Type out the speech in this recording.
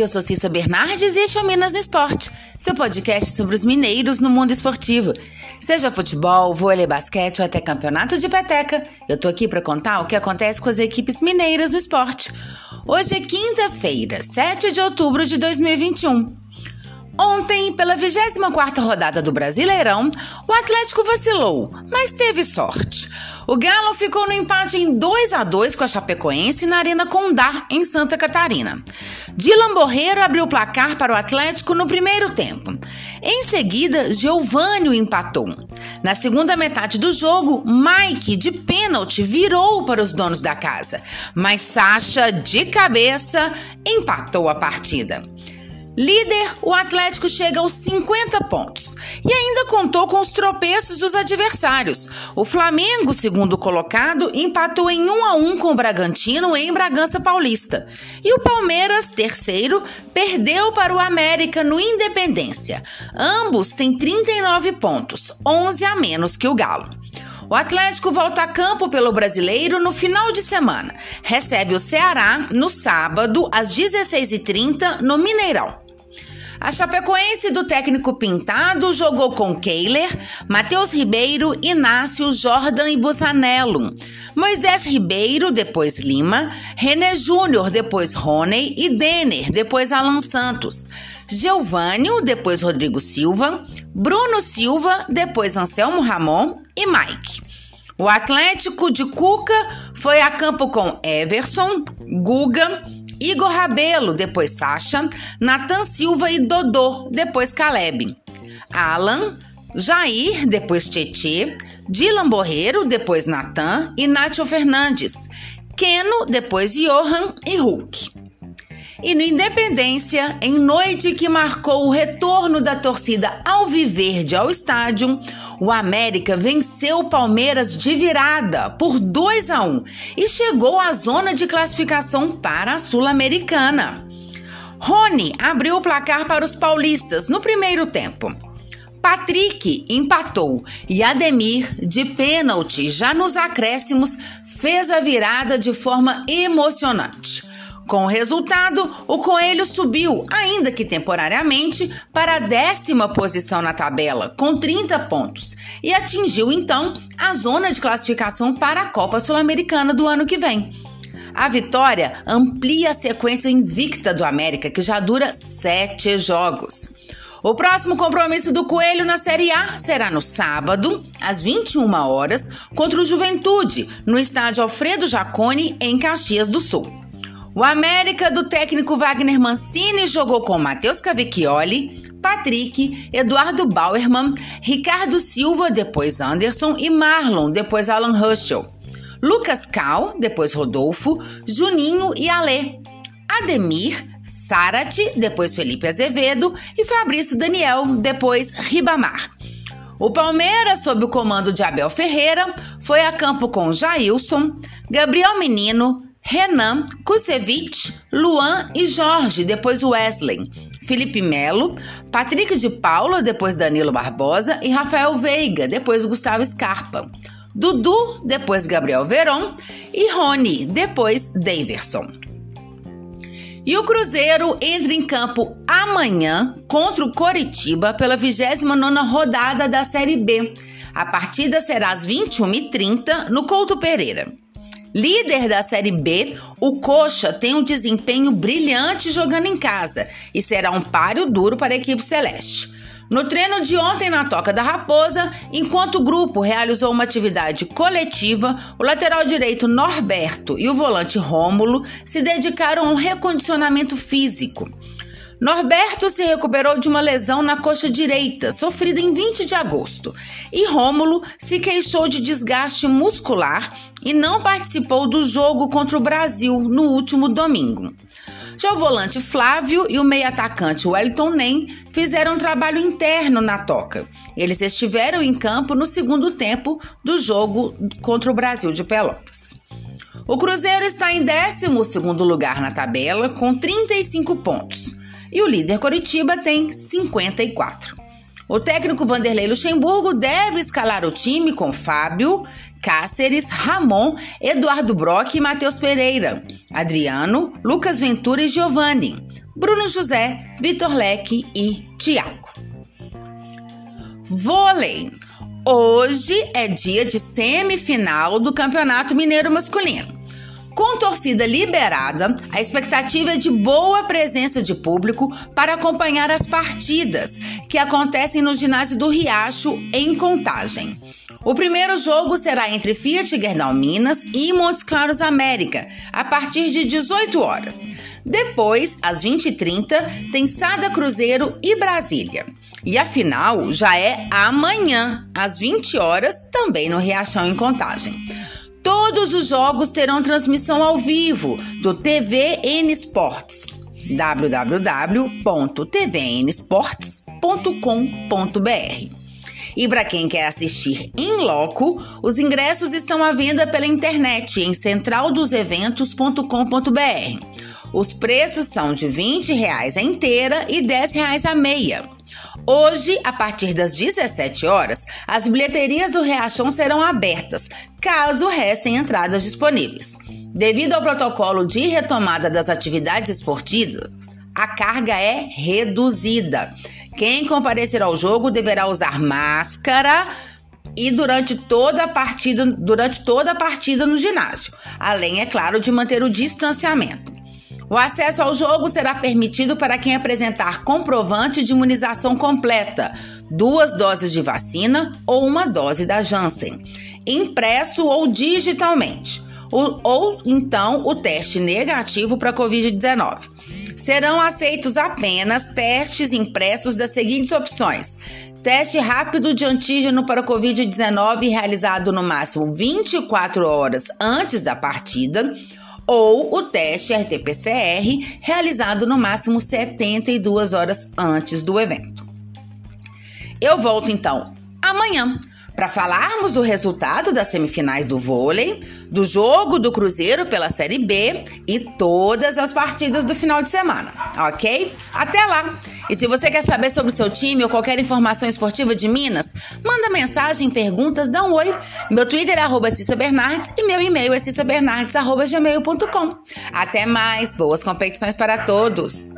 eu sou Cissa Bernardes e este é o Minas no Esporte, seu podcast sobre os mineiros no mundo esportivo. Seja futebol, vôlei, basquete ou até campeonato de peteca, eu tô aqui para contar o que acontece com as equipes mineiras no esporte. Hoje é quinta-feira, 7 de outubro de 2021. Ontem, pela 24ª rodada do Brasileirão, o Atlético vacilou, mas teve sorte. O Galo ficou no empate em 2 a 2 com a Chapecoense na Arena Condá, em Santa Catarina. Dylan Borreiro abriu o placar para o Atlético no primeiro tempo. Em seguida, Geovânio empatou. Na segunda metade do jogo, Mike, de pênalti, virou para os donos da casa, mas Sacha, de cabeça, empatou a partida. Líder, o Atlético chega aos 50 pontos e ainda contou com os tropeços dos adversários. O Flamengo, segundo colocado, empatou em 1 a 1 com o Bragantino em Bragança Paulista. E o Palmeiras, terceiro, perdeu para o América no Independência. Ambos têm 39 pontos, 11 a menos que o Galo. O Atlético volta a campo pelo Brasileiro no final de semana. Recebe o Ceará no sábado, às 16h30, no Mineirão. A Chapecoense do técnico Pintado jogou com Keiler, Matheus Ribeiro, Inácio, Jordan e Bussanello. Moisés Ribeiro, depois Lima, René Júnior, depois Rony e Denner, depois Alan Santos. Geovânio, depois Rodrigo Silva, Bruno Silva, depois Anselmo Ramon e Mike. O Atlético de Cuca foi a campo com Everson, Guga, Igor Rabelo, depois Sacha, Nathan Silva e Dodô, depois Caleb. Alan, Jair, depois Tietê, Dylan Borreiro, depois Natan e Nátio Fernandes. Keno, depois Johan e Hulk. E no Independência, em noite que marcou o retorno da torcida Alviverde ao estádio, o América venceu o Palmeiras de virada por 2 a 1 e chegou à zona de classificação para a Sul-Americana. Rony abriu o placar para os paulistas no primeiro tempo. Patrick empatou e Ademir, de pênalti, já nos acréscimos, fez a virada de forma emocionante. Com o resultado, o Coelho subiu, ainda que temporariamente, para a décima posição na tabela, com 30 pontos, e atingiu então a zona de classificação para a Copa Sul-Americana do ano que vem. A vitória amplia a sequência invicta do América, que já dura sete jogos. O próximo compromisso do Coelho na Série A será no sábado, às 21 horas, contra o Juventude, no estádio Alfredo Jaconi, em Caxias do Sul. O América do técnico Wagner Mancini jogou com Matheus Cavicchioli, Patrick, Eduardo Bauerman, Ricardo Silva, depois Anderson e Marlon, depois Alan Ruschel. Lucas Cal, depois Rodolfo, Juninho e Alê. Ademir, Sarati, depois Felipe Azevedo e Fabrício Daniel, depois Ribamar. O Palmeiras, sob o comando de Abel Ferreira, foi a campo com Jailson, Gabriel Menino, Renan, Kusevich, Luan e Jorge, depois Wesley. Felipe Melo, Patrick de Paula, depois Danilo Barbosa e Rafael Veiga, depois Gustavo Scarpa. Dudu, depois Gabriel Veron e Rony, depois Daverson. E o Cruzeiro entra em campo amanhã contra o Coritiba pela 29ª rodada da Série B. A partida será às 21h30 no Couto Pereira. Líder da Série B, o Coxa tem um desempenho brilhante jogando em casa e será um páreo duro para a equipe celeste. No treino de ontem na Toca da Raposa, enquanto o grupo realizou uma atividade coletiva, o lateral direito Norberto e o volante Rômulo se dedicaram a um recondicionamento físico. Norberto se recuperou de uma lesão na coxa direita, sofrida em 20 de agosto, e Rômulo se queixou de desgaste muscular e não participou do jogo contra o Brasil no último domingo. Já o volante Flávio e o meio-atacante Wellington Nem fizeram um trabalho interno na toca. Eles estiveram em campo no segundo tempo do jogo contra o Brasil de Pelotas. O Cruzeiro está em 12 lugar na tabela, com 35 pontos e o líder Coritiba tem 54. O técnico Vanderlei Luxemburgo deve escalar o time com Fábio, Cáceres, Ramon, Eduardo Brock e Matheus Pereira, Adriano, Lucas Ventura e Giovanni. Bruno José, Vitor Leque e Tiago. Vôlei. Hoje é dia de semifinal do Campeonato Mineiro Masculino. Com torcida liberada, a expectativa é de boa presença de público para acompanhar as partidas que acontecem no ginásio do Riacho, em Contagem. O primeiro jogo será entre Fiat Gerdau Minas e Montes Claros América, a partir de 18 horas. Depois, às 20h30, tem Sada Cruzeiro e Brasília. E a final já é amanhã, às 20 horas, também no Riachão em Contagem. Todos os jogos terão transmissão ao vivo do TVN Sports www.tvnesports.com.br. E para quem quer assistir em loco, os ingressos estão à venda pela internet em centraldoseventos.com.br. Os preços são de R$ 20 a inteira e R$ 10 a meia. Hoje, a partir das 17 horas, as bilheterias do Reachão serão abertas, caso restem entradas disponíveis. Devido ao protocolo de retomada das atividades esportivas, a carga é reduzida. Quem comparecer ao jogo deverá usar máscara e durante toda a partida, durante toda a partida no ginásio, além é claro de manter o distanciamento. O acesso ao jogo será permitido para quem apresentar comprovante de imunização completa, duas doses de vacina ou uma dose da Janssen, impresso ou digitalmente, ou, ou então o teste negativo para Covid-19. Serão aceitos apenas testes impressos das seguintes opções: Teste rápido de antígeno para Covid-19 realizado no máximo 24 horas antes da partida ou o teste RT-PCR realizado no máximo 72 horas antes do evento. Eu volto então amanhã para falarmos do resultado das semifinais do vôlei, do jogo do Cruzeiro pela Série B e todas as partidas do final de semana, ok? Até lá! E se você quer saber sobre o seu time ou qualquer informação esportiva de Minas, manda mensagem, perguntas, dá um oi. Meu Twitter é arroba Cissa Bernardes e meu e-mail é cissabernardes.gmail.com. Até mais, boas competições para todos!